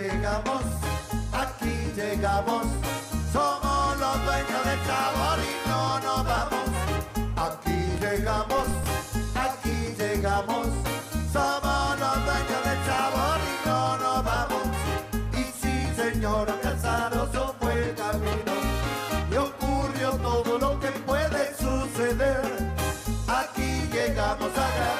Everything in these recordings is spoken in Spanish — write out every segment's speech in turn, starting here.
llegamos, aquí llegamos. Somos los dueños del sabor y no nos vamos. Aquí llegamos, aquí llegamos. Somos los dueños del sabor y no nos vamos. Y sí, señor, Casaroso fue el camino. Y ocurrió todo lo que puede suceder. Aquí llegamos agradeciendo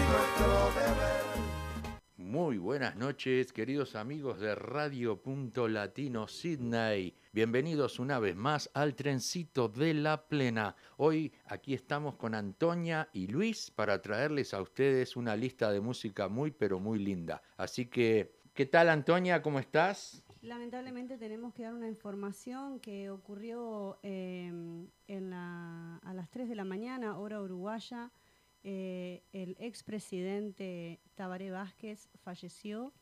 Muy buenas noches, queridos amigos de Radio Punto Latino Sydney. Bienvenidos una vez más al trencito de la plena. Hoy aquí estamos con Antonia y Luis para traerles a ustedes una lista de música muy pero muy linda. Así que, ¿qué tal Antonia? ¿Cómo estás? Lamentablemente tenemos que dar una información que ocurrió la- a las 3 de la mañana, hora uruguaya. Eh, el expresidente Tabaré Vázquez falleció,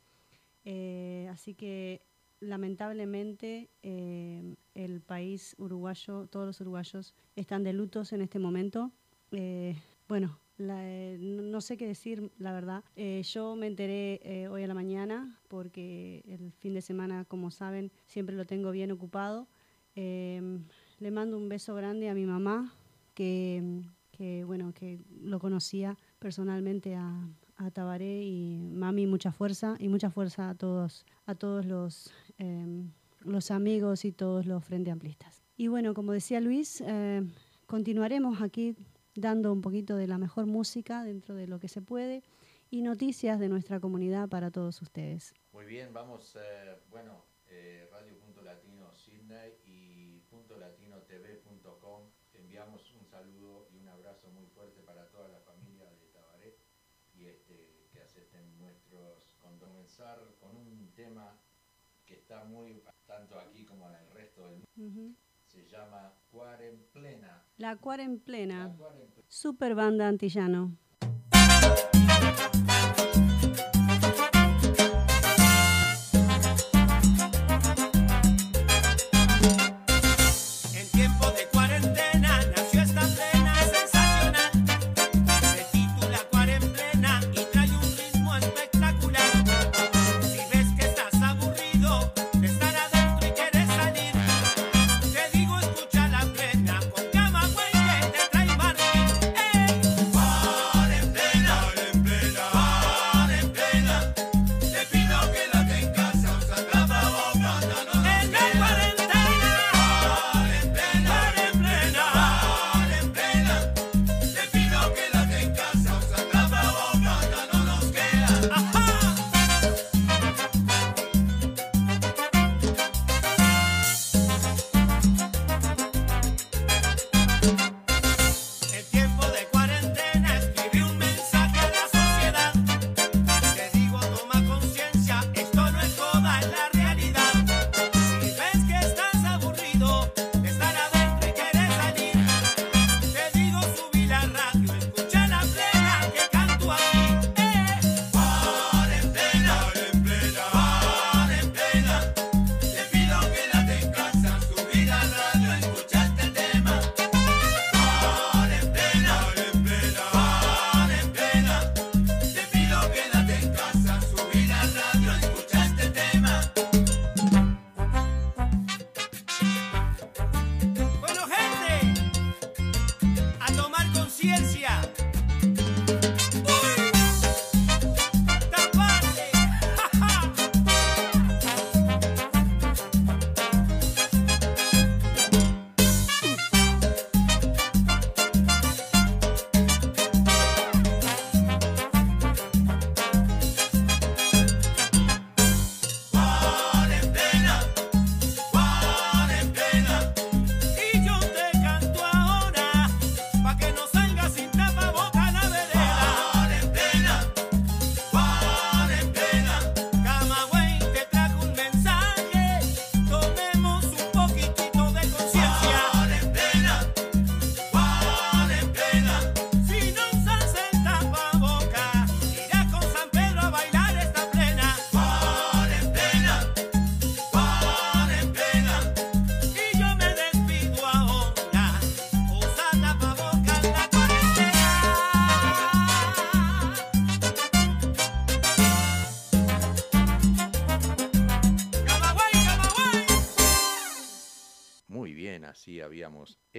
eh, así que lamentablemente eh, el país uruguayo, todos los uruguayos están de lutos en este momento. Eh, bueno, la- eh, no sé qué decir, la verdad. Eh, yo me enteré eh, hoy a la mañana porque el fin de semana, como saben, siempre lo tengo bien ocupado. Eh, le mando un beso grande a mi mamá, que, que, bueno, que lo conocía personalmente a, a Tabaré y mami, mucha fuerza y mucha fuerza a todos, a todos los, eh, los amigos y todos los frente amplistas. Y bueno, como decía Luis, eh, continuaremos aquí dando un poquito de la mejor música dentro de lo que se puede y noticias de nuestra comunidad para todos ustedes. Muy bien, vamos, eh, bueno, eh, Radio Punto Latino Sydney y Punto Latino. Enviamos un saludo y un abrazo muy fuerte para toda la familia de Tabaré y este, que acepten nuestros con comenzar con un tema que está muy tanto aquí como en el resto del mundo. Ujú. Se llama Cuaremplena. La Cuaremplena, La super banda antillano.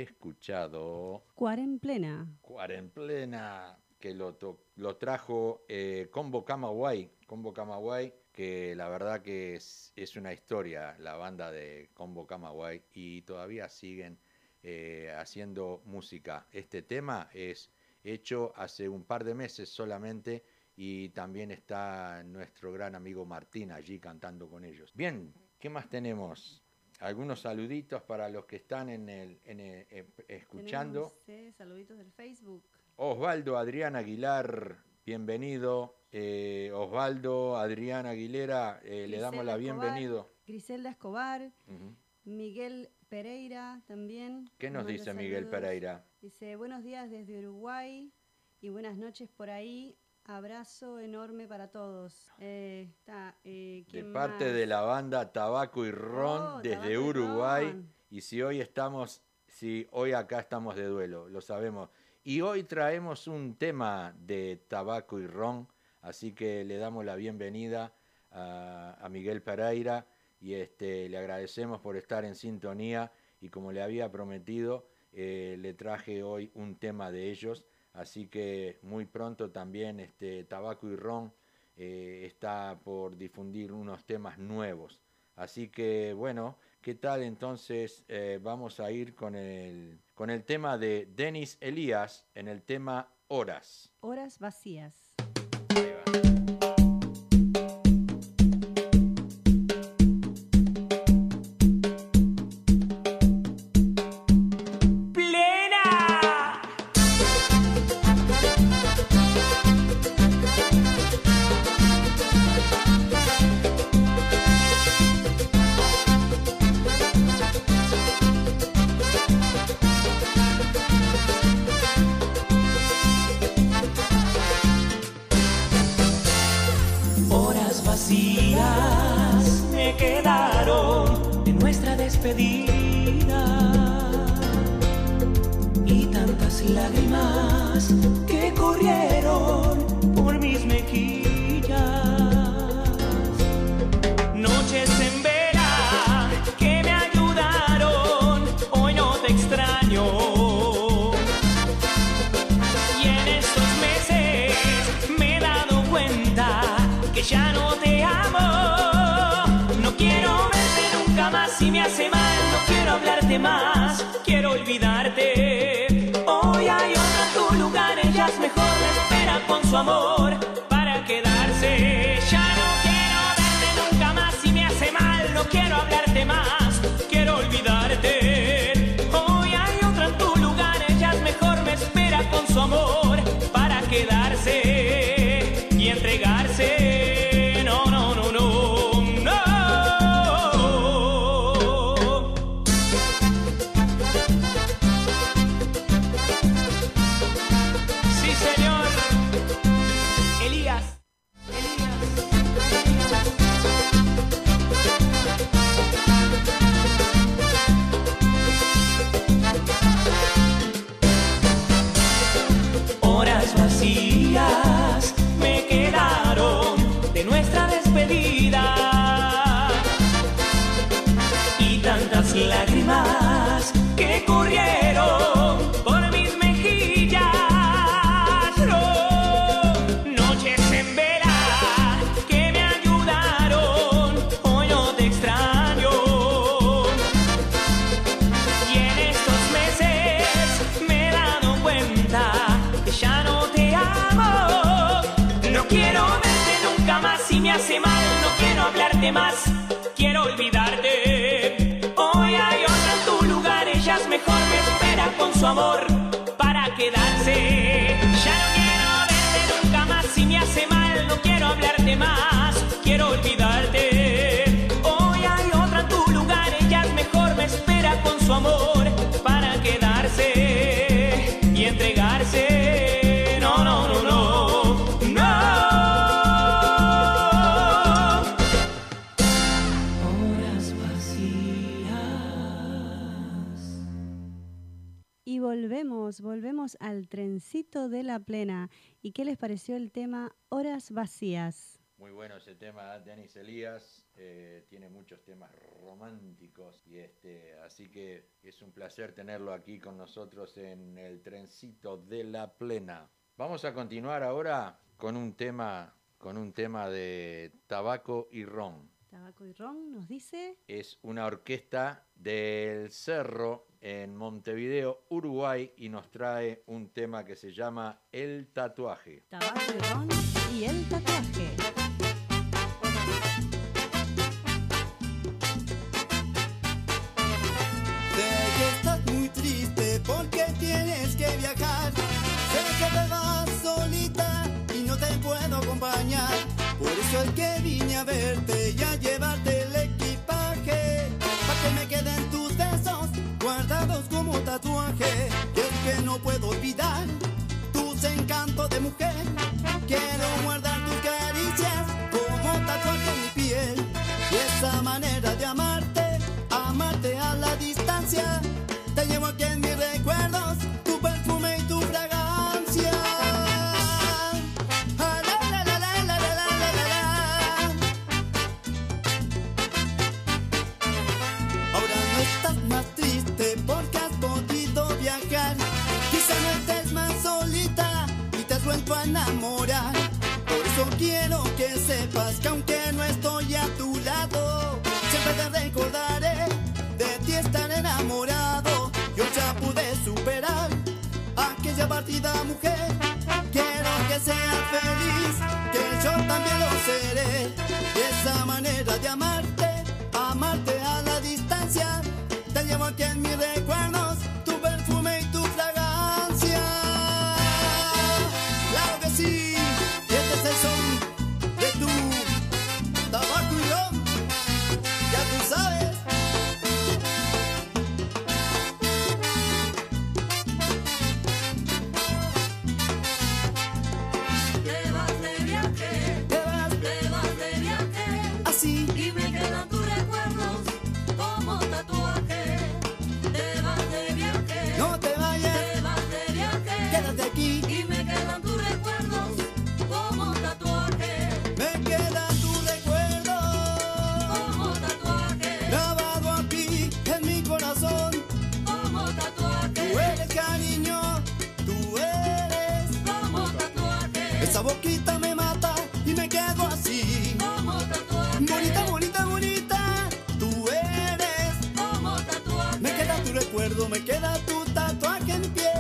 Escuchado Cuaremplena. Cuaremplena, que lo, lo trajo eh, Combo Camagüey, Combo Camagüey, que la verdad que es, es una historia la banda de Combo Camagüey y todavía siguen eh, haciendo música. Este tema es hecho hace un par de meses solamente y también está nuestro gran amigo Martín allí cantando con ellos. Bien, ¿qué más tenemos? Algunos saluditos para los que están en el, en el- eh, escuchando. Tenemos, eh, saluditos del Facebook. Osvaldo Adrián Aguilar, bienvenido. Eh, Osvaldo Adrián Aguilera, eh, le damos la Griselda bienvenido. Griselda Escobar. Miguel Pereira también. ¿Qué nos dice Miguel. Pereira? Dice, buenos días desde Uruguay y buenas noches por ahí. Abrazo enorme para todos. Eh, eh, De ¿quién parte de la banda Tabaco y Ron Oh, desde Uruguay. Ron. Y si hoy estamos, si hoy acá estamos de duelo, lo sabemos. Y hoy traemos un tema de Tabaco y Ron, así que le damos la bienvenida a, a Miguel Pereira y este, le agradecemos por estar en sintonía y como le había prometido, eh, le traje hoy un tema de ellos, así que muy pronto también este, Tabaco y Ron eh, está por difundir unos temas nuevos. Así que bueno, ¿qué tal entonces? eh, vamos a ir con el, con el tema de Denis Elías en el tema Horas. Horas vacías. Mejor, me espera con su amor para quedarse. Ya no quiero verte nunca más si me hace mal. No quiero hablarte más, quiero olvidarte. Hoy hay otra en tu lugar, ella es mejor, me espera con su amor para quedarse. Ya no quiero verte nunca más si me hace mal. No quiero hablarte más, quiero olvidarte. Volvemos, volvemos al trencito de la plena. ¿Y qué les pareció el tema Horas Vacías? Muy bueno ese tema, Denis Elías. eh, tiene muchos temas románticos y este, así que es un placer tenerlo aquí con nosotros en el trencito de la plena. Vamos a continuar ahora con un tema, con un tema de tabaco y ron. Tabaco y ron nos dice. Es una orquesta del Cerro en Montevideo, Uruguay, y nos trae un tema que se llama El tatuaje. Tabaco y el tatuaje. Olvidar recuerdo, me queda tu tatuaje en piel.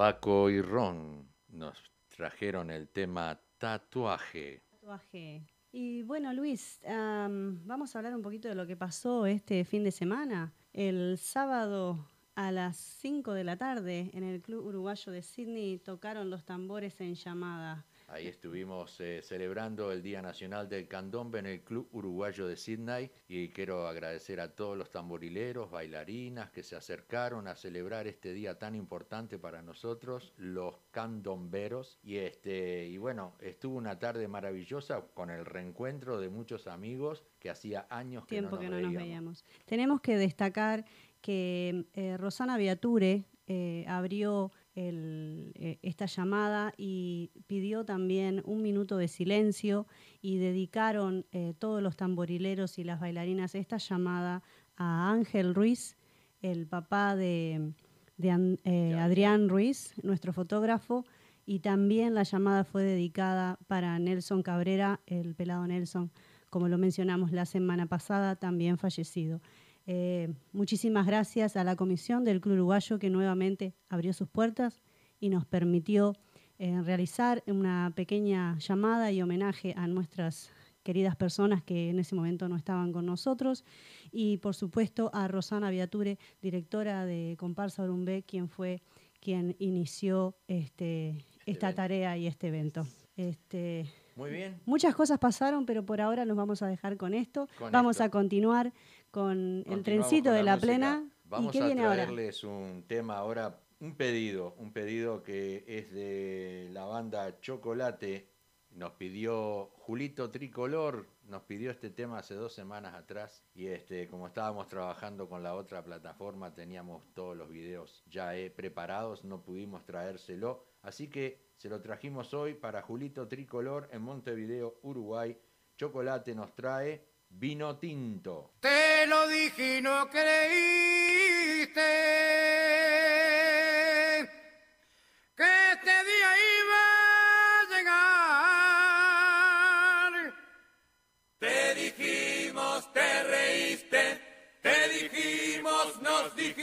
Tabaco y ron nos trajeron el tema tatuaje. Tatuaje. Y bueno, Luis, am, vamos a hablar un poquito de lo que pasó este fin de semana. El sábado a las 5 de la tarde en el Club Uruguayo de Sydney tocaron los tambores en llamada. Ahí estuvimos eh, celebrando el Día Nacional del Candombe en el Club Uruguayo de Sydney y quiero agradecer a todos los tamborileros, bailarinas que se acercaron a celebrar este día tan importante para nosotros, los candomberos. Y, este, y bueno, estuvo una tarde maravillosa con el reencuentro de muchos amigos que hacía años que Tiempo no que nos no nos veíamos. veíamos. Tenemos que destacar que eh, Rosana Viature eh, abrió el, eh, esta llamada y pidió también un minuto de silencio y dedicaron eh, todos los tamborileros y las bailarinas esta llamada a Ángel Ruiz, el papá de, eh, De Adrián Ruiz, nuestro fotógrafo, y también la llamada fue dedicada para Nelson Cabrera, el pelado Nelson, como lo mencionamos la semana pasada, también fallecido. Eh, muchísimas gracias a la comisión del Club Uruguayo que nuevamente abrió sus puertas y nos permitió eh, realizar una pequeña llamada y homenaje a nuestras queridas personas que en ese momento no estaban con nosotros y por supuesto a Rosana Viature, directora de Comparsa Orumbé, quien fue quien inició este, esta evento. tarea y este evento. Este, Muy bien. muchas cosas pasaron, pero por ahora nos vamos a dejar con esto. Con vamos esto. a continuar con el trencito con de la, música. plena. Vamos ¿Y qué a viene ahora? traerles un tema ahora, un pedido, un pedido que es de la banda Chocolate. Nos pidió Julito Tricolor, nos pidió este tema hace dos semanas atrás y este, como estábamos trabajando con la otra plataforma, teníamos todos los videos ya eh, preparados, no pudimos traérselo, así que se lo trajimos hoy para Julito Tricolor en Montevideo, Uruguay. Chocolate nos trae vino tinto. Te lo dije y no creíste que este día iba a llegar. Te dijimos, te reíste, te dijimos, nos dijiste.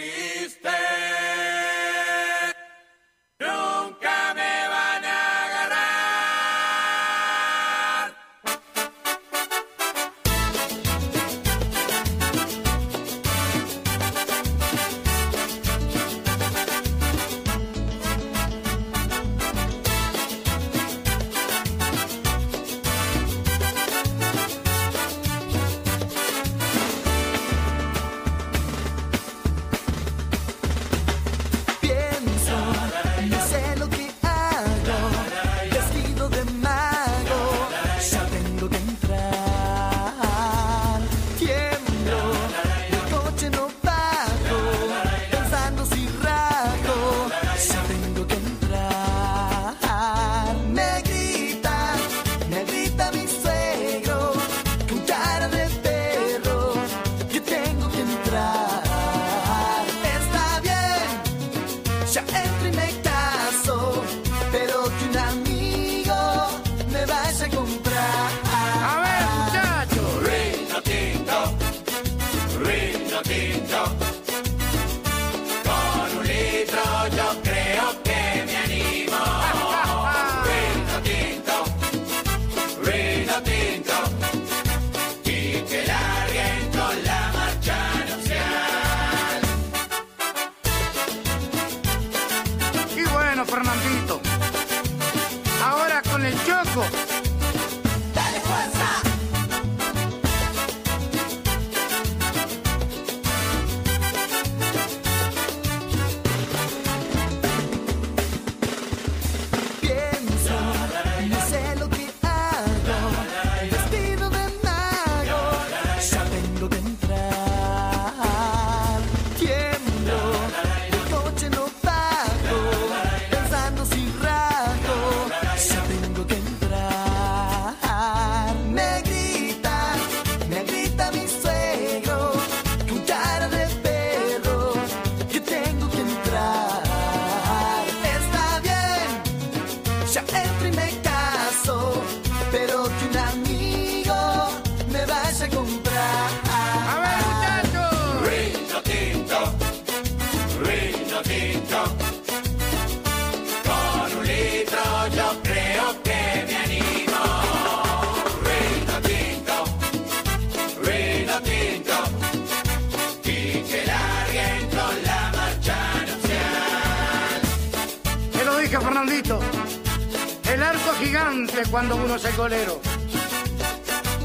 Cuando uno es el golero.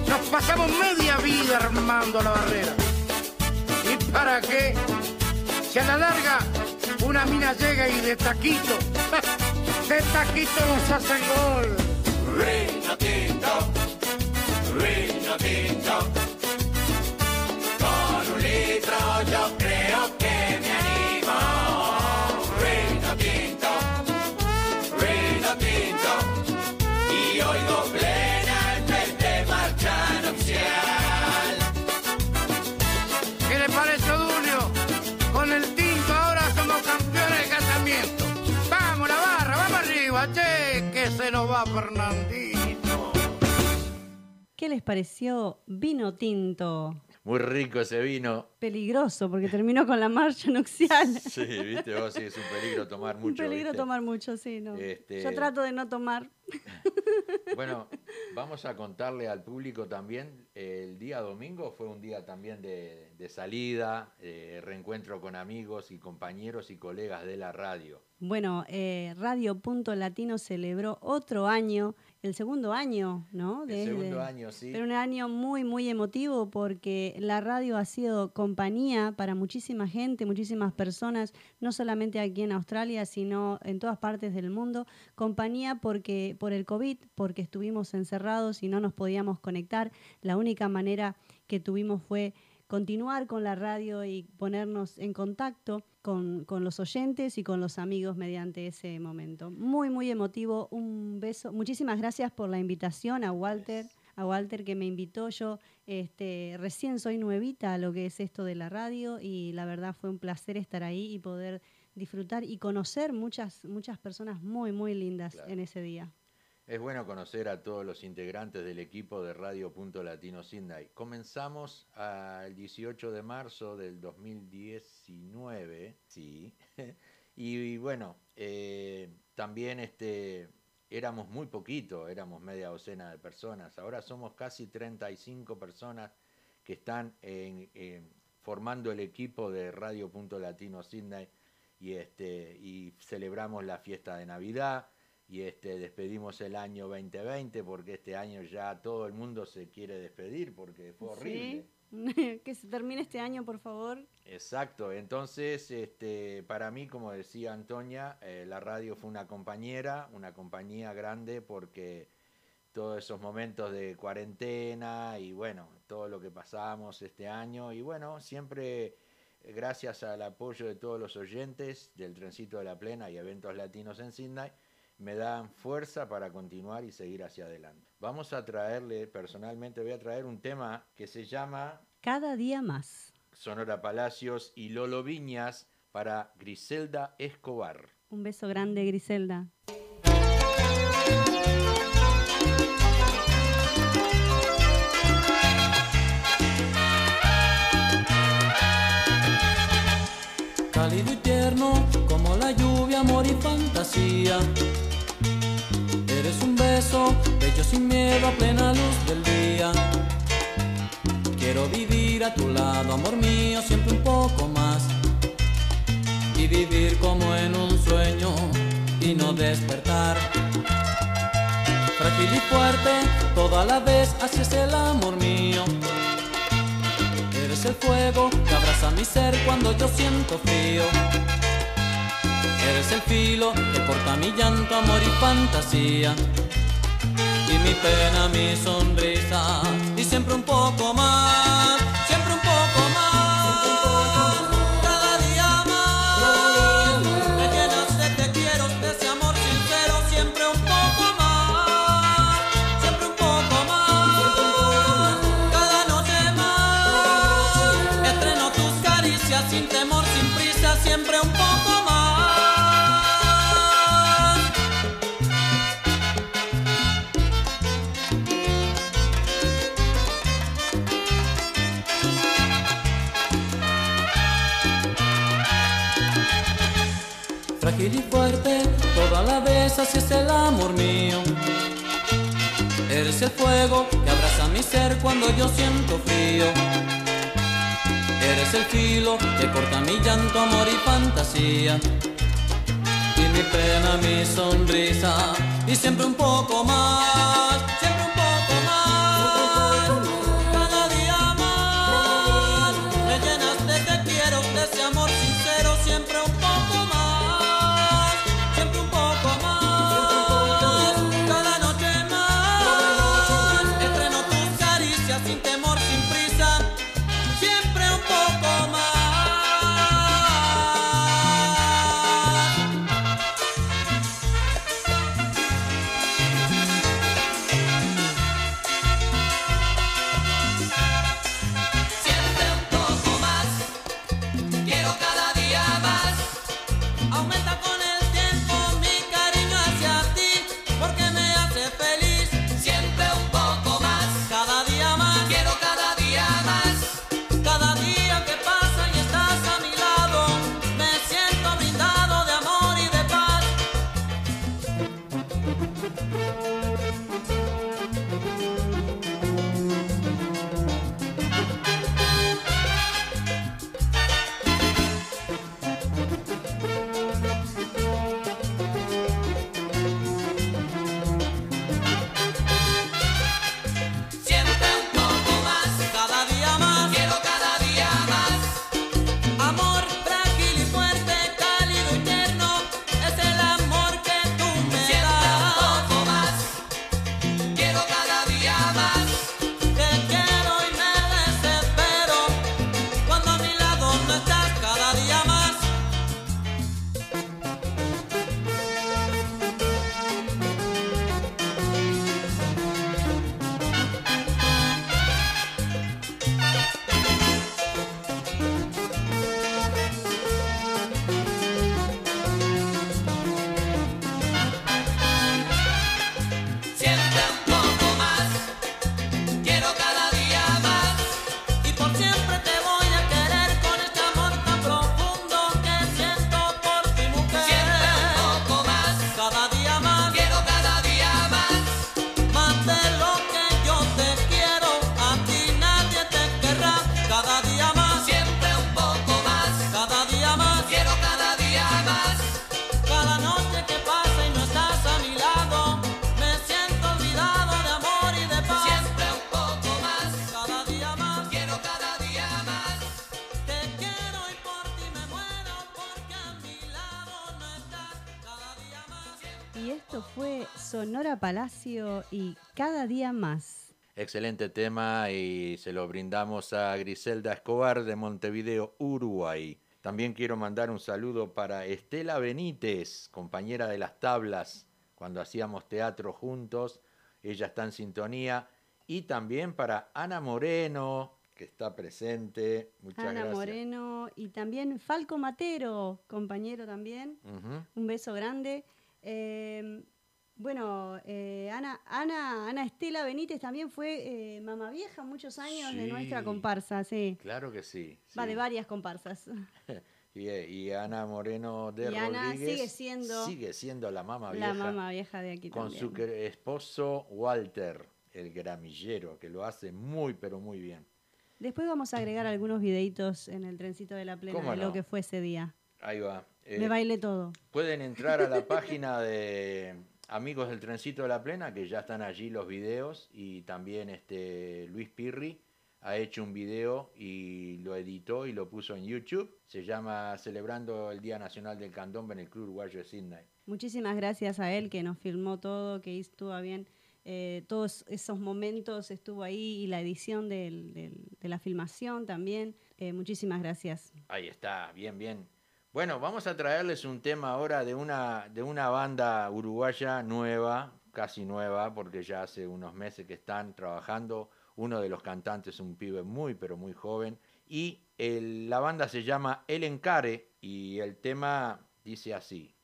Nos pasamos media vida armando la barrera. ¿Y para qué? Si a la larga una mina llega y de taquito, de taquito nos hace el gol. Vino tinto, Fernandito. ¿Qué les pareció Vino Tinto? Muy rico ese vino. Peligroso, porque terminó con la marcha nupcial. Sí, viste, vos sí es un peligro tomar Un mucho. peligro ¿viste? tomar mucho, sí, no. Este- Yo trato de no tomar. Bueno, vamos a contarle al público también, el día domingo fue un día también de, de salida, eh, reencuentro con amigos y compañeros y colegas de la radio. Bueno, eh, Radio Punto Latino celebró otro año, el segundo año, ¿no? El segundo año, sí. Pero un año muy, muy emotivo porque la radio ha sido compañía para muchísima gente, muchísimas personas, no solamente aquí en Australia, sino en todas partes del mundo. Compañía porque por el COVID, porque estuvimos encerrados y no nos podíamos conectar. La única manera que tuvimos fue continuar con la radio y ponernos en contacto con, con los oyentes y con los amigos mediante ese momento. Muy, muy emotivo. Un beso. Muchísimas gracias por la invitación a Walter. A Walter que me invitó, yo este, recién soy nuevita a lo que es esto de la radio y la verdad fue un placer estar ahí y poder disfrutar y conocer muchas, muchas personas muy, muy lindas Claro. en ese día. Es bueno conocer a todos los integrantes del equipo de Radio Punto Latino Sydney. Comenzamos el 18 de marzo del 2019, sí. y, bueno, eh, también este, éramos muy poquito, éramos media docena de personas. Ahora somos casi 35 personas que están en- en- formando el equipo de Radio Punto Latino Sydney y, este, y celebramos la fiesta de Navidad y este, despedimos el año 2020 porque este año ya todo el mundo se quiere despedir porque fue horrible. Sí. que se termine este año, por favor. Exacto, entonces este, para mí, como decía Antonia, eh, la radio fue una compañera, una compañía grande porque todos esos momentos de cuarentena y bueno, todo lo que pasamos este año y bueno, siempre eh, gracias al apoyo de todos los oyentes del Trencito de la Plena y eventos latinos en Sydney, me dan fuerza para continuar y seguir hacia adelante. Vamos a traerle, personalmente voy a traer un tema que se llama Cada día más. Sonora Palacios y Lolo Viñas para Griselda Escobar. Un beso grande, Griselda. cálido y tierno como la lluvia, amor y fantasía. Eres un beso, bello sin miedo a plena luz del día. Quiero vivir a tu lado, amor mío, siempre un poco más. Y vivir como en un sueño y no despertar. Frágil y fuerte, toda la vez, así es el amor mío. Eres el fuego que abraza mi ser cuando yo siento frío. Eres el filo que corta mi llanto, amor y fantasía. Y mi pena, mi sonrisa. Y siempre un poco más, siempre un poco más. Así es el amor mío. Eres el fuego que abraza mi ser cuando yo siento frío. Eres el filo que corta mi llanto, amor y fantasía. Y mi pena, mi sonrisa. Y siempre un poco más, Y Cada Día Más. Excelente tema y se lo brindamos a Griselda Escobar de Montevideo, Uruguay. También quiero mandar un saludo para Estela Benítez, compañera de las tablas, cuando hacíamos teatro juntos. Ella está en sintonía. Y también para Ana Moreno, que está presente. Muchas Ana gracias. Moreno y también Falco Matero, compañero también. Un beso grande. Eh, bueno, eh, Ana, Ana, Ana Estela Benítez también fue eh, mamá vieja muchos años de nuestra comparsa, sí. Claro que sí. Va de varias comparsas. Y, eh, y Ana Moreno de Y Ana Rodríguez sigue siendo sigue siendo la mamá La vieja mamá vieja de aquí con también. su esposo Walter, el gramillero, que lo hace muy pero muy bien. Después vamos a agregar algunos videitos en el trencito de la plena ¿Cómo de lo que fue ese día. Ahí va. Eh, Me bailé todo. Pueden entrar a la página de Amigos del Trencito de la Plena, que ya están allí los videos, y también este Luis Pirri ha hecho un video y lo editó y lo puso en YouTube. Se llama Celebrando el Día Nacional del Candombe en el Club Uruguayo de Sydney. Muchísimas gracias a él que nos filmó todo, que estuvo bien eh, todos esos momentos, estuvo ahí y la edición del- del- de la filmación también. Eh, muchísimas gracias. Ahí está, bien, bien. Bueno, vamos a traerles un tema ahora de una, de una banda uruguaya nueva, casi nueva, porque ya hace unos meses que están trabajando. Uno de los cantantes es un pibe muy, pero muy joven. Y la banda se llama El Encare y el tema dice así.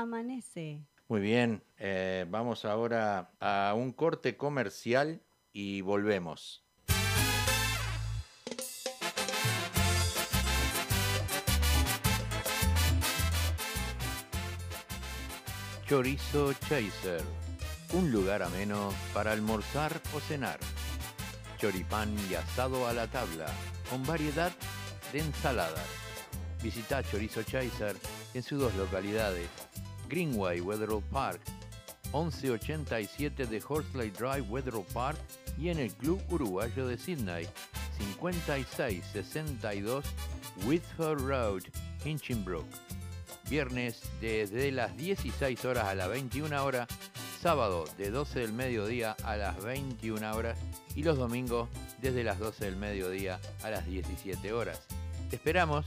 Amanece. Muy bien, eh, vamos ahora a un corte comercial y volvemos. Chorizo Chaser, un lugar ameno para almorzar o cenar. Choripán y asado a la tabla, con variedad de ensaladas. Visita Chorizo Chaser en sus dos localidades, Greenway Wetherall Park, 1187 de Horsley Drive Wetherall Park y en el Club Uruguayo de Sydney, 5662 Whitford Road, Hinchinbrook. Viernes desde las 16 horas a las 21 horas, sábado de 12 del mediodía a las 21 horas y los domingos desde las 12 del mediodía a las 17 horas. Te esperamos.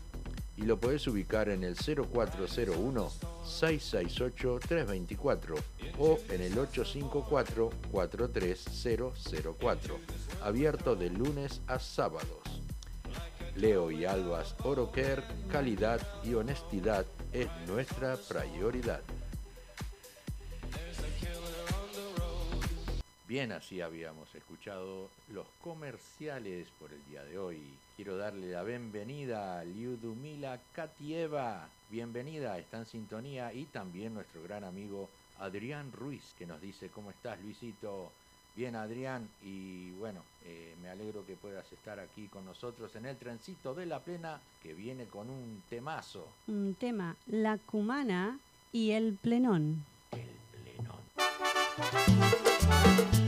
y lo puedes ubicar en el 0401 668 324 o en el 854 43004 abierto de lunes a sábados. Leo y Albas Oroker, calidad y honestidad es nuestra prioridad. Bien, así habíamos escuchado los comerciales por el día de hoy. Quiero darle la bienvenida a Liudmila Katieva. Bienvenida, está en sintonía. Y también nuestro gran amigo Adrián Ruiz, que nos dice, ¿cómo estás, Luisito? Bien, Adrián, y bueno, eh, me alegro que puedas estar aquí con nosotros en el trencito de la plena, que viene con un temazo. Un tema, la cumana y el plenón. Y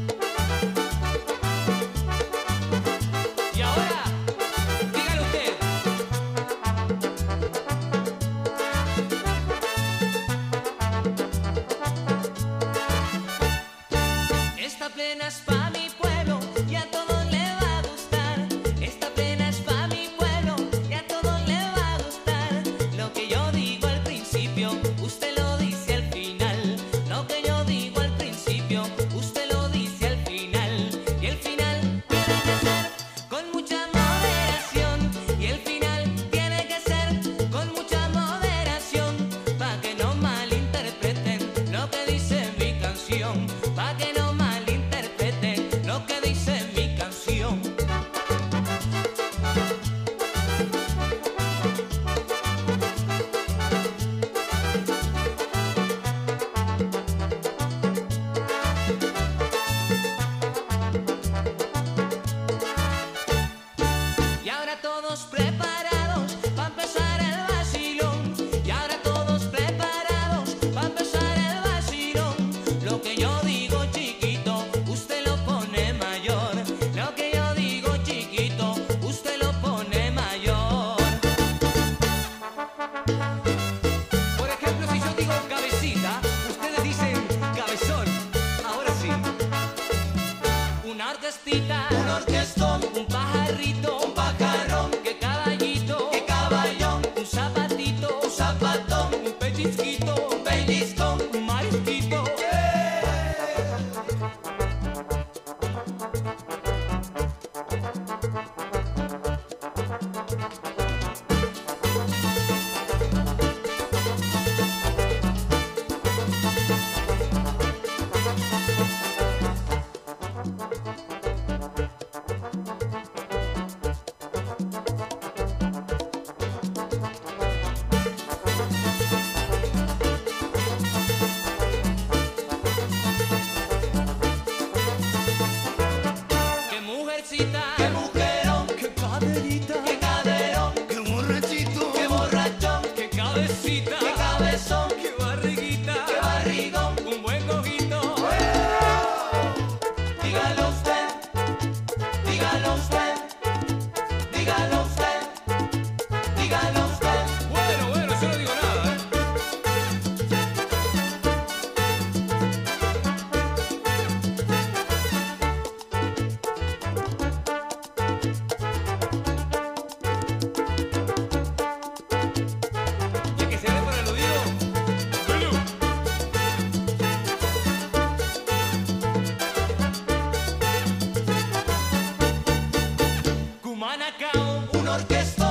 guanacao, un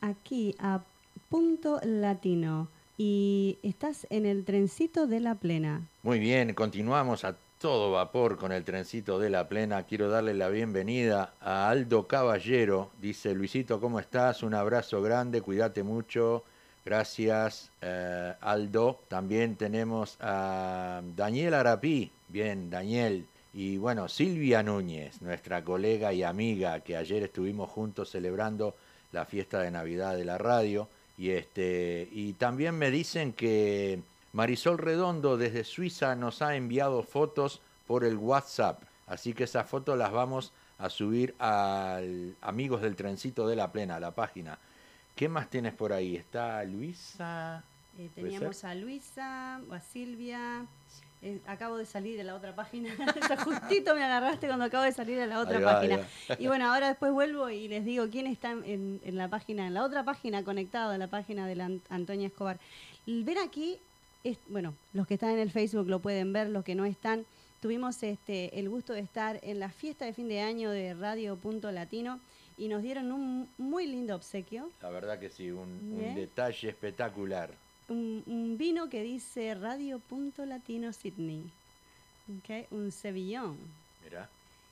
aquí a Punto Latino. Y estás en el trencito de la plena. Muy bien, continuamos a todo vapor con el trencito de la plena. Quiero darle la bienvenida a Aldo Caballero. Dice, Luisito, ¿cómo estás? Un abrazo grande, cuídate mucho. Gracias, eh, Aldo. También tenemos a Daniel Arapí. Bien, Daniel. Y bueno, Silvia Núñez, nuestra colega y amiga, que ayer estuvimos juntos celebrando la fiesta de Navidad de la radio. Y, este, y también me dicen que Marisol Redondo desde Suiza nos ha enviado fotos por el WhatsApp. Así que esas fotos las vamos a subir al Amigos del Trencito de la Plena, a la página. ¿Qué más tienes por ahí? Está Luisa. Eh, ¿Puede teníamos a Luisa, a Silvia. Eh, acabo de salir de la otra página. Justito me agarraste cuando acabo de salir de la otra va, página. Y bueno, ahora después vuelvo y les digo quién está en, en la página, en la otra página conectado, en la página de la Ant- Antonia Escobar. Ver aquí, es, bueno, los que están en el Facebook lo pueden ver, los que no están. Tuvimos este, el gusto de estar en la fiesta de fin de año de Radio Punto Latino y nos dieron un muy lindo obsequio. La verdad que sí, un, detalle espectacular. Un, un vino que dice Radio Punto Latino Sydney. Ok, Un Sevillón. Mirá,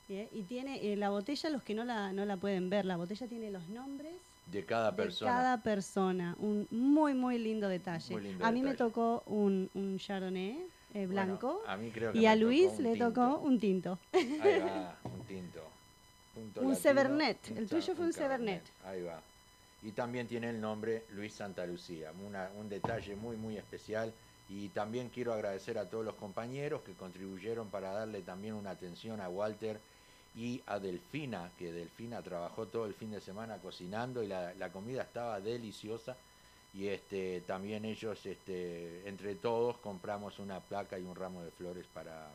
¿yeah? Y tiene eh, la botella, los que no la, no la pueden ver, la botella tiene los nombres de cada de persona. cada persona. Un muy, muy lindo detalle. Muy lindo a mí me tocó un, un Chardonnay eh, Bueno, blanco a mí creo que y a Luis le tinto. tocó un tinto. Ahí va, un tinto. Punto Un Severnet, el tuyo fue un Severnet. Ahí va. Y también tiene el nombre Luis Santa Lucía, una- un detalle muy, muy especial. Y también quiero agradecer a todos los compañeros que contribuyeron para darle también una atención a Walter y a Delfina, que Delfina trabajó todo el fin de semana cocinando y la, la comida estaba deliciosa. Y este, también ellos, este, entre todos, compramos una placa y un ramo de flores para,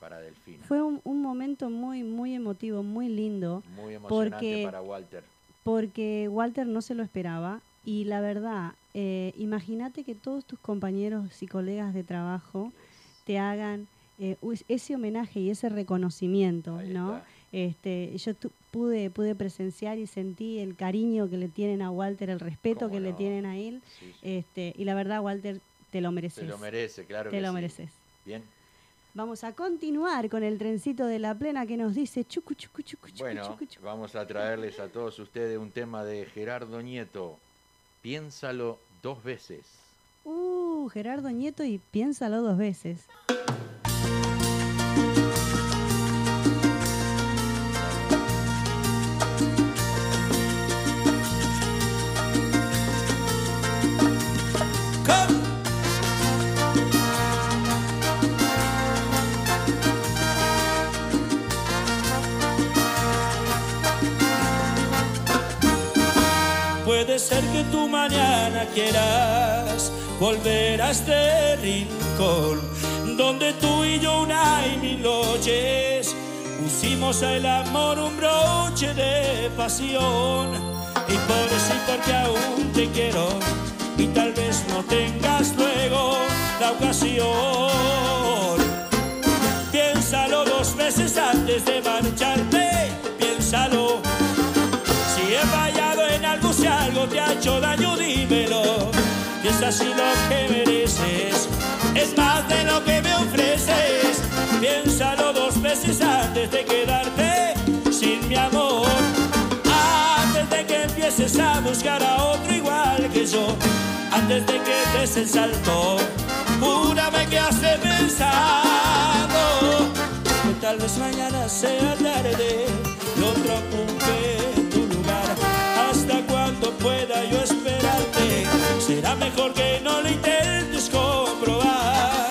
para Delfina. Fue un, un momento muy, muy emotivo, muy lindo. Muy emocionante porque para Walter. Porque Walter no se lo esperaba y la verdad, eh, imagínate que todos tus compañeros y colegas de trabajo te hagan eh, ese homenaje y ese reconocimiento, Ahí ¿no? está. Este, yo tu- pude, pude presenciar y sentí el cariño que le tienen a Walter, el respeto que le tienen a él, Sí, sí. este, y la verdad, Walter, te lo mereces. Se lo merece, claro te que lo sí. mereces. Bien. Vamos a continuar con el trencito de la plena que nos dice chucu, chucu, chucu, chucu, Bueno, chucu, chucu. vamos a traerles a todos ustedes un tema de Gerardo Nieto. Piénsalo dos veces. Uh, Gerardo Nieto y piénsalo dos veces. Ser que tú mañana quieras volver a este rincón donde tú y yo una y mil noches pusimos al amor un broche de pasión. Y por eso y porque aún te quiero y tal vez no tengas luego la ocasión. Piénsalo dos veces antes de marcharte piénsalo si algo te ha hecho daño, dímelo. Y es así lo que mereces, es más de lo que me ofreces. Piénsalo dos veces antes de quedarte sin mi amor. Antes de que empieces a buscar a otro igual que yo. Antes de que des el salto, júrame que has pensado que tal vez mañana sea tarde y otro pueda yo esperarte será mejor que no lo intentes comprobar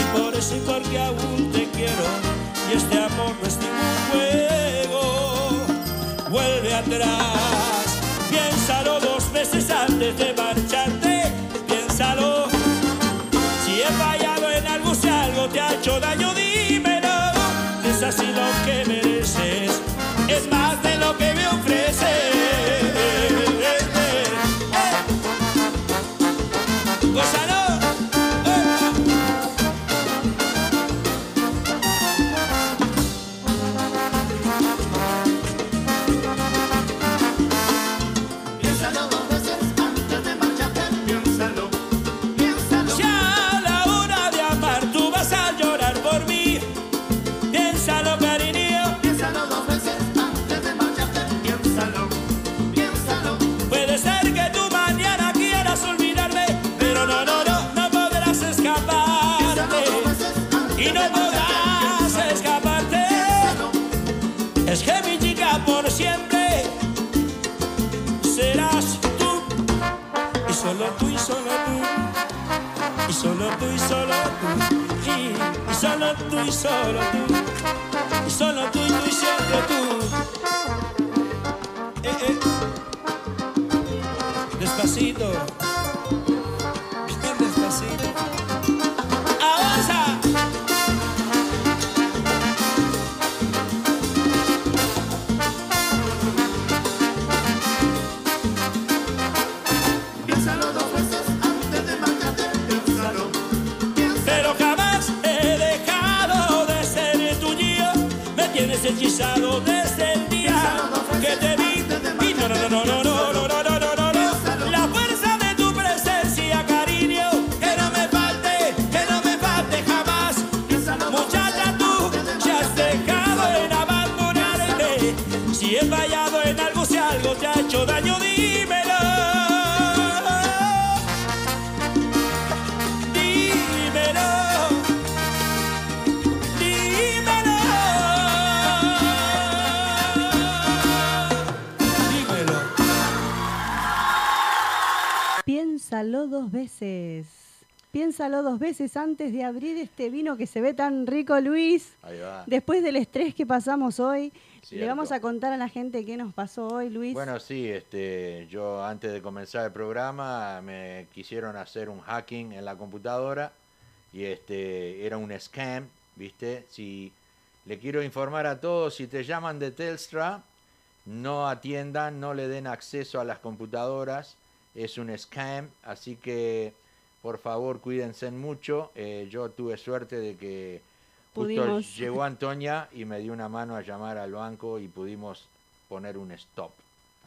y por eso y porque aún te quiero y este amor no es ningún juego vuelve atrás piensa antes de marcharte, piénsalo. Si he fallado en algo, si algo te ha hecho daño, dímelo. Es así lo solo tú y solo tú. Y, y solo tú y solo tú. Y solo tú y tú y siempre tú. Piénsalo dos veces. Piénsalo dos veces antes de abrir este vino que se ve tan rico, Luis. Ahí va. Después del estrés que pasamos hoy, le vamos a contar a la gente qué nos pasó hoy, Luis. Bueno, sí, este, yo antes de comenzar el programa me quisieron hacer un hacking en la computadora y este era un scam, ¿viste? Si le quiero informar a todos, si te llaman de Telstra, no atiendan, no le den acceso a las computadoras, es un scam, así que por favor cuídense mucho. Eh, yo tuve suerte de que justo Pudimos. llegó Antonia y me dio una mano a llamar al banco y pudimos poner un stop.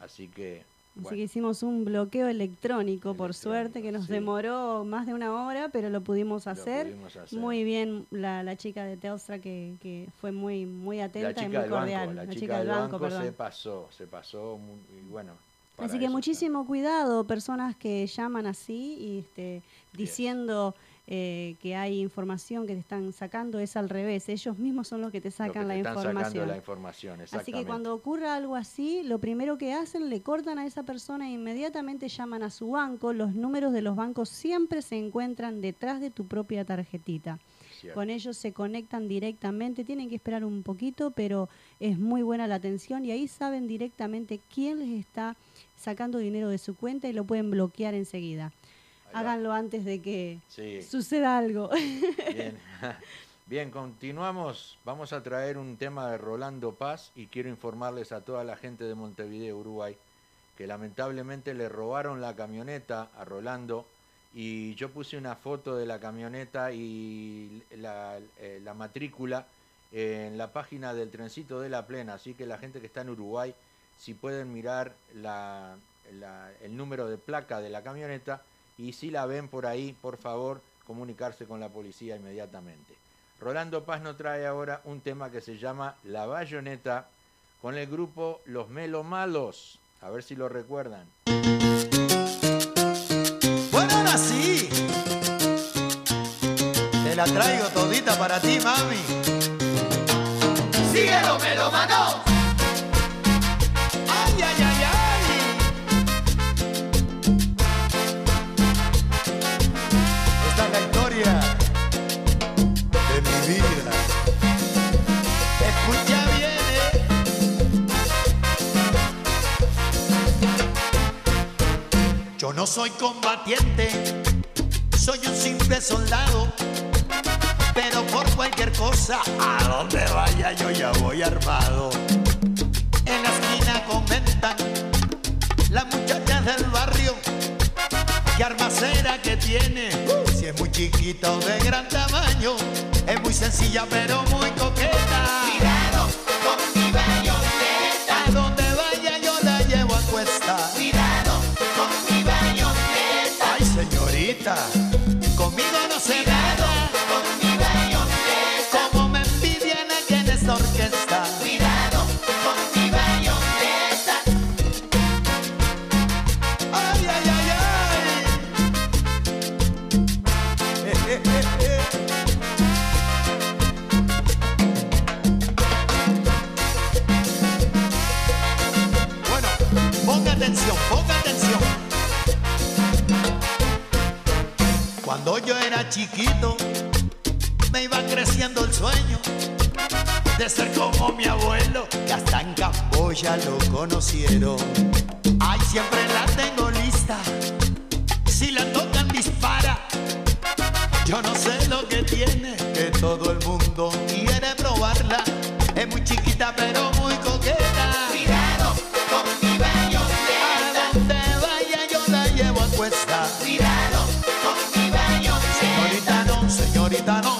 Así que, Así que hicimos un bloqueo electrónico, por suerte, que nos demoró más de una hora, pero lo pudimos hacer. pudimos hacer. Muy bien la, la chica de Telstra que, que fue muy muy atenta y muy cordial. banco, la, chica, del banco, se pasó, se pasó muy- y bueno. Así que muchísimo cuidado, personas que llaman así y este, diciendo eh, que hay información que te están sacando, es al revés. Ellos mismos son los que te que sacan te la están sacando información. la información, Así que cuando ocurra algo así, lo primero que hacen, le cortan a esa persona e inmediatamente llaman a su banco. Los números de los bancos siempre se encuentran detrás de tu propia tarjetita. Con ellos se conectan directamente, tienen que esperar un poquito, pero es muy buena la atención y ahí saben directamente quién les está sacando dinero de su cuenta y lo pueden bloquear enseguida. Háganlo antes de que Sí. suceda algo. Bien. Bien, continuamos. Vamos a traer un tema de Rolando Paz y quiero informarles a toda la gente de Montevideo, Uruguay, que lamentablemente le robaron la camioneta a Rolando y yo puse una foto de la camioneta y la, eh, la matrícula en la página del trencito de la plena, así que la gente que está en Uruguay, si pueden mirar el número de placa de la camioneta y si la ven por ahí, por favor, comunicarse con la policía inmediatamente. Rolando Paz nos trae ahora un tema que se llama La Bayoneta con el grupo Los Melomalos. A ver si lo recuerdan. Ahora sí. Te la traigo todita para ti, mami. Síguelo, melómano. soy combatiente, soy un simple soldado, pero por cualquier cosa, a donde vaya yo ya voy armado. En la esquina comentan las muchachas del barrio, qué armacera que tiene, si es muy chiquita o de gran tamaño, es muy sencilla pero muy coqueta. 있다. gitano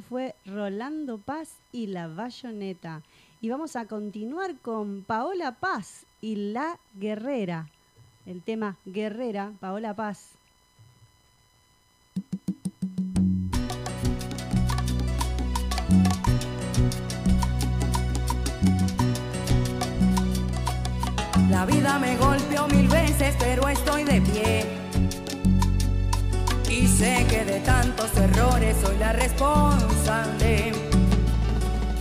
Fue Rolando Paz y la bayoneta. Y vamos a continuar con Paola Paz y la guerrera. El tema guerrera, Paola Paz. La vida me golpeó mil veces, pero estoy de pie. Sé que de tantos errores soy la responsable.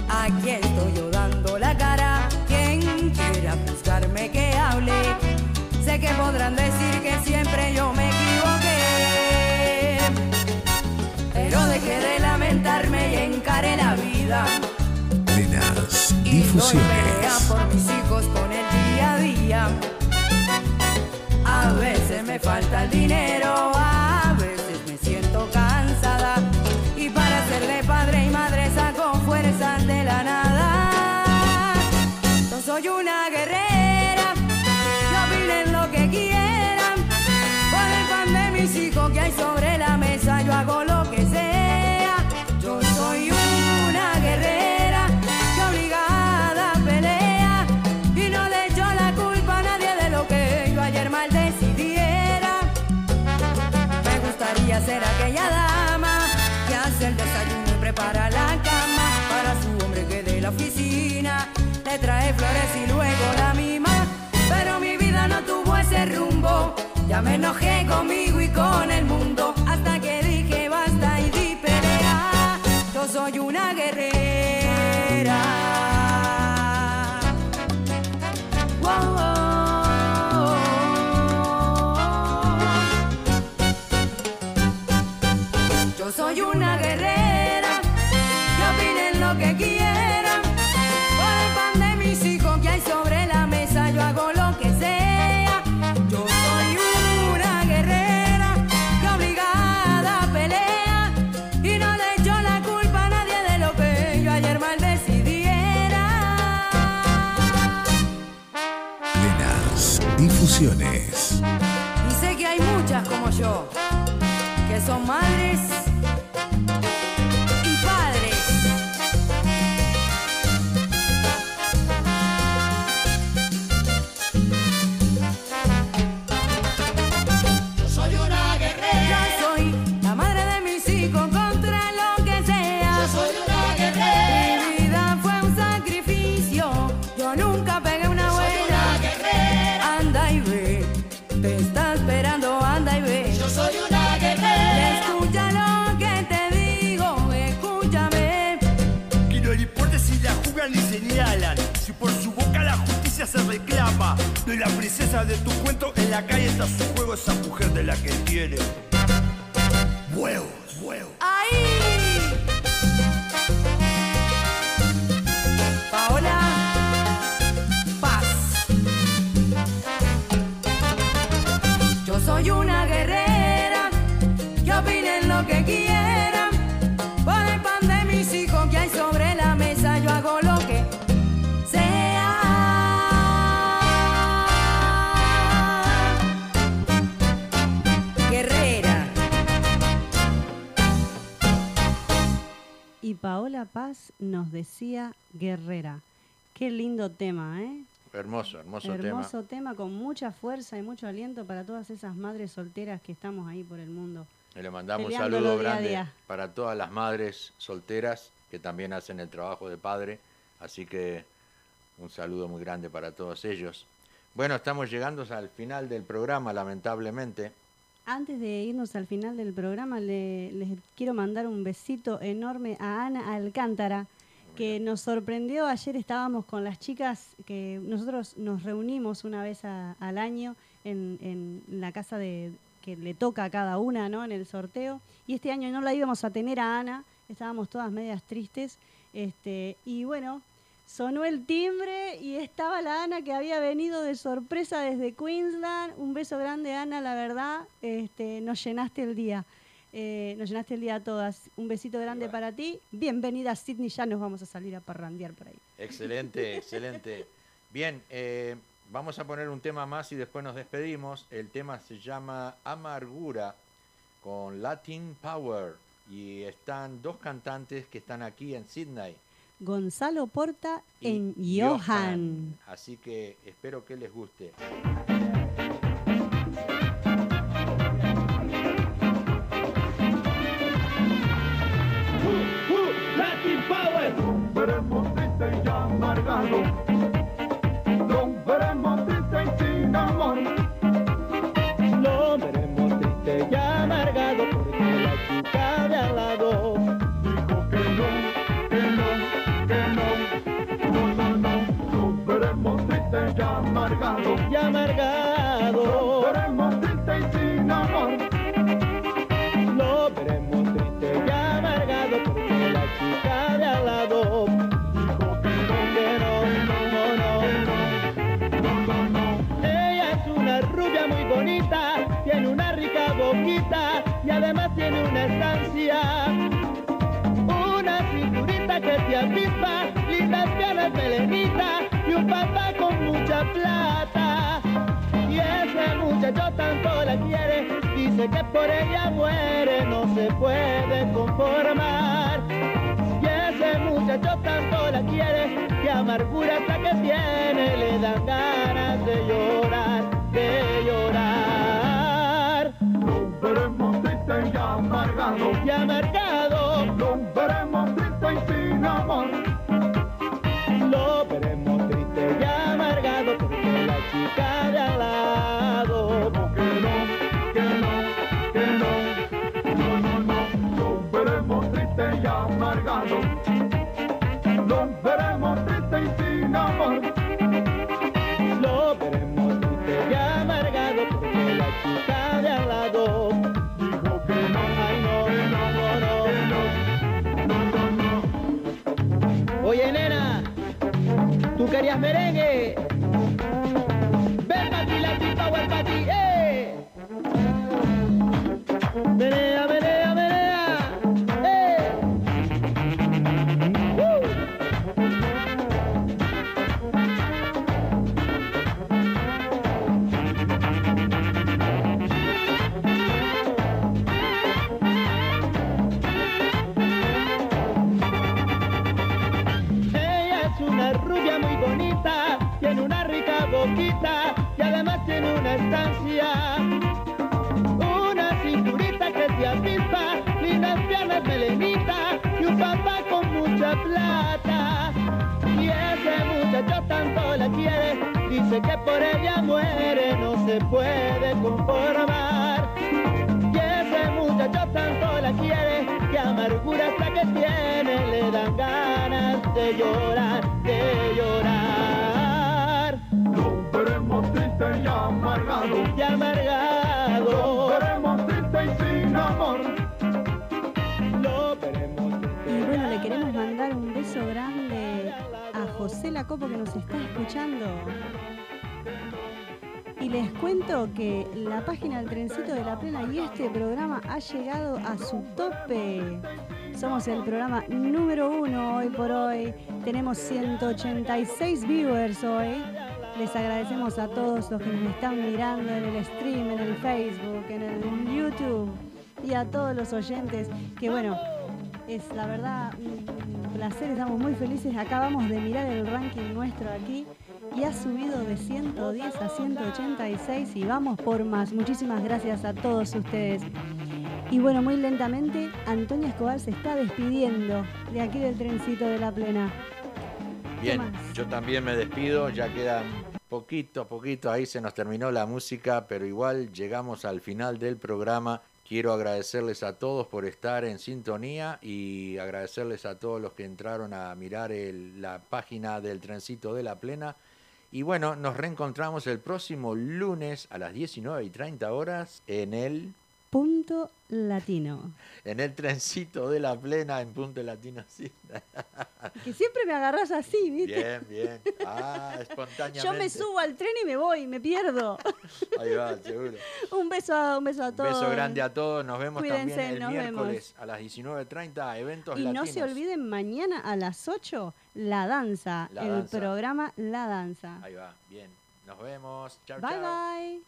Aquí estoy yo dando la cara. Quien quiera buscarme que hable. Sé que podrán decir que siempre yo me equivoqué. Pero dejé de lamentarme y encaré la vida. Nenas y fusiones. por mis hijos con el día a día. A veces me falta el dinero. trae flores y luego la mima. Pero mi vida no tuvo ese rumbo, ya me enojé conmigo y con el mundo. Difusiones. De la princesa de tu cuento en la calle está su juego, esa mujer de la que tiene. Qué lindo tema, ¿eh? Hermoso, hermoso, Hermoso tema. con mucha fuerza y mucho aliento para todas esas madres solteras que estamos ahí por el mundo. tema. Le mandamos un saludo grande día. para todas las madres solteras que también hacen el trabajo de padre. Así que un saludo muy grande para todos ellos. Bueno, estamos llegando al final del programa, lamentablemente. Antes de irnos al final del programa, le- les quiero mandar un besito enorme a Ana Alcántara, que nos sorprendió. Ayer estábamos con las chicas, que nosotros nos reunimos una vez al año en, en la casa de que le toca a cada una, ¿no? En el sorteo. Y este año no la íbamos a tener a Ana, estábamos todas medias tristes. Este, y bueno, sonó el timbre y estaba la Ana que había venido de sorpresa desde Queensland. Un beso grande, Ana, la verdad, este, nos llenaste el día. Eh, nos llenaste el día a todas. Un besito grande para ti. Bienvenida, Sydney. Ya nos vamos a salir a parrandear por ahí. Excelente, excelente. Bien, eh, vamos a poner un tema más y después nos despedimos. El tema se llama Amargura con Latin Power y están dos cantantes que están aquí en Sydney. Gonzalo Porta y en Johan. Así que espero que les guste. Amargado. Que por ella muere, no se puede conformar. Y ese muchacho tanto la quiere, que amargura hasta que tiene, le dan ganas de llorar, de llorar. Lo veremos triste y amargado. Y amargado, Lo veremos triste y sin amor. ¿Tú querías que tiene, le dan ganas de llorar, de llorar. Lo veremos triste y amargado. Y amargado. Lo veremos triste y sin amor. Lo veremos Y bueno, le queremos mandar un beso grande a José Lacopo que nos está escuchando. Les cuento que la página del Trencito de la Plena y este programa ha llegado a su tope. Somos el programa número uno hoy por hoy. Tenemos 186 viewers hoy. Les agradecemos a todos los que nos están mirando en el stream, en el Facebook, en el YouTube y a todos los oyentes que bueno, es la verdad un placer, estamos muy felices. Acabamos de mirar el ranking nuestro aquí y ha subido de 110 a 186 y vamos por más. Muchísimas gracias a todos ustedes. Y bueno, muy lentamente, Antonia Escobar se está despidiendo de aquí del trencito de la plena. Bien, yo también me despido, ya quedan poquito a poquito, ahí se nos terminó la música, pero igual llegamos al final del programa. Quiero agradecerles a todos por estar en sintonía y agradecerles a todos los que entraron a mirar el- la página del Trencito de la Plena. Y bueno, nos reencontramos el próximo lunes a las 19 y 30 horas en el, Punto latino. en el Trencito de la Plena en Punto Latino. Sí. Que siempre me agarras así, ¿viste? Bien, bien. Ah, espontáneamente. Yo me subo al tren y me voy, me pierdo. Ahí va, seguro. un beso, a- un beso a Un todos. beso grande a todos. Nos vemos Cuídense, también el miércoles a las 19.30, eventos Y no latinos. se olviden mañana a las 8, La Danza, La el Danza. programa La Danza. Ahí va, bien. Nos vemos. Chao, Bye chao. bye.